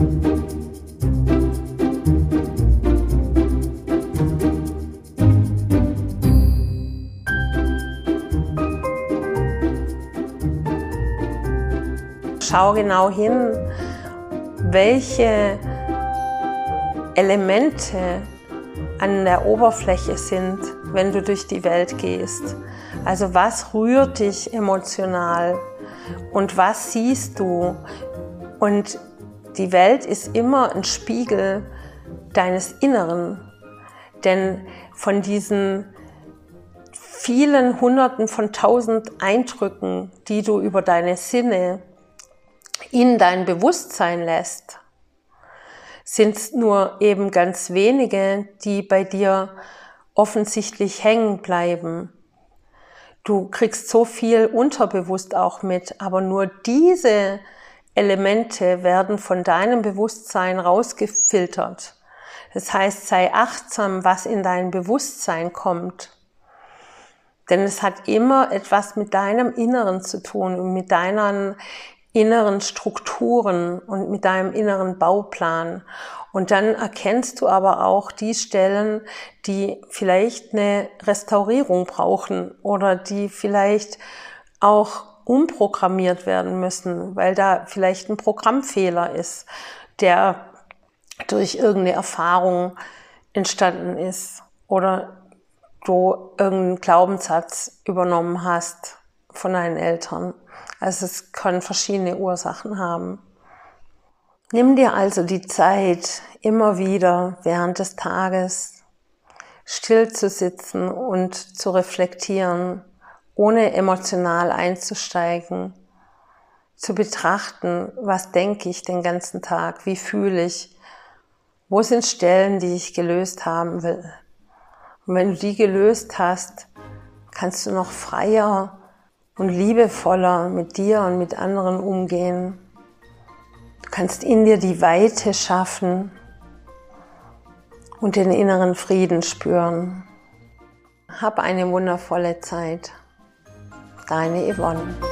Schau genau hin, welche Elemente an der Oberfläche sind, wenn du durch die Welt gehst. Also was rührt dich emotional und was siehst du? Und die Welt ist immer ein Spiegel deines Inneren. Denn von diesen vielen Hunderten von tausend Eindrücken, die du über deine Sinne in dein Bewusstsein lässt, sind es nur eben ganz wenige, die bei dir offensichtlich hängen bleiben. Du kriegst so viel unterbewusst auch mit, aber nur diese Elemente werden von deinem Bewusstsein rausgefiltert. Das heißt, sei achtsam, was in dein Bewusstsein kommt. Denn es hat immer etwas mit deinem Inneren zu tun und mit deinen inneren Strukturen und mit deinem inneren Bauplan. Und dann erkennst du aber auch die Stellen, die vielleicht eine Restaurierung brauchen oder die vielleicht auch umprogrammiert werden müssen, weil da vielleicht ein Programmfehler ist, der durch irgendeine Erfahrung entstanden ist oder du irgendeinen Glaubenssatz übernommen hast von deinen Eltern. Also es können verschiedene Ursachen haben. Nimm dir also die Zeit, immer wieder während des Tages still zu sitzen und zu reflektieren, ohne emotional einzusteigen, zu betrachten, was denke ich den ganzen Tag, wie fühle ich, wo sind Stellen, die ich gelöst haben will. Und wenn du die gelöst hast, kannst du noch freier und liebevoller mit dir und mit anderen umgehen. Du kannst in dir die Weite schaffen und den inneren Frieden spüren. Hab eine wundervolle Zeit. Deine Yvonne.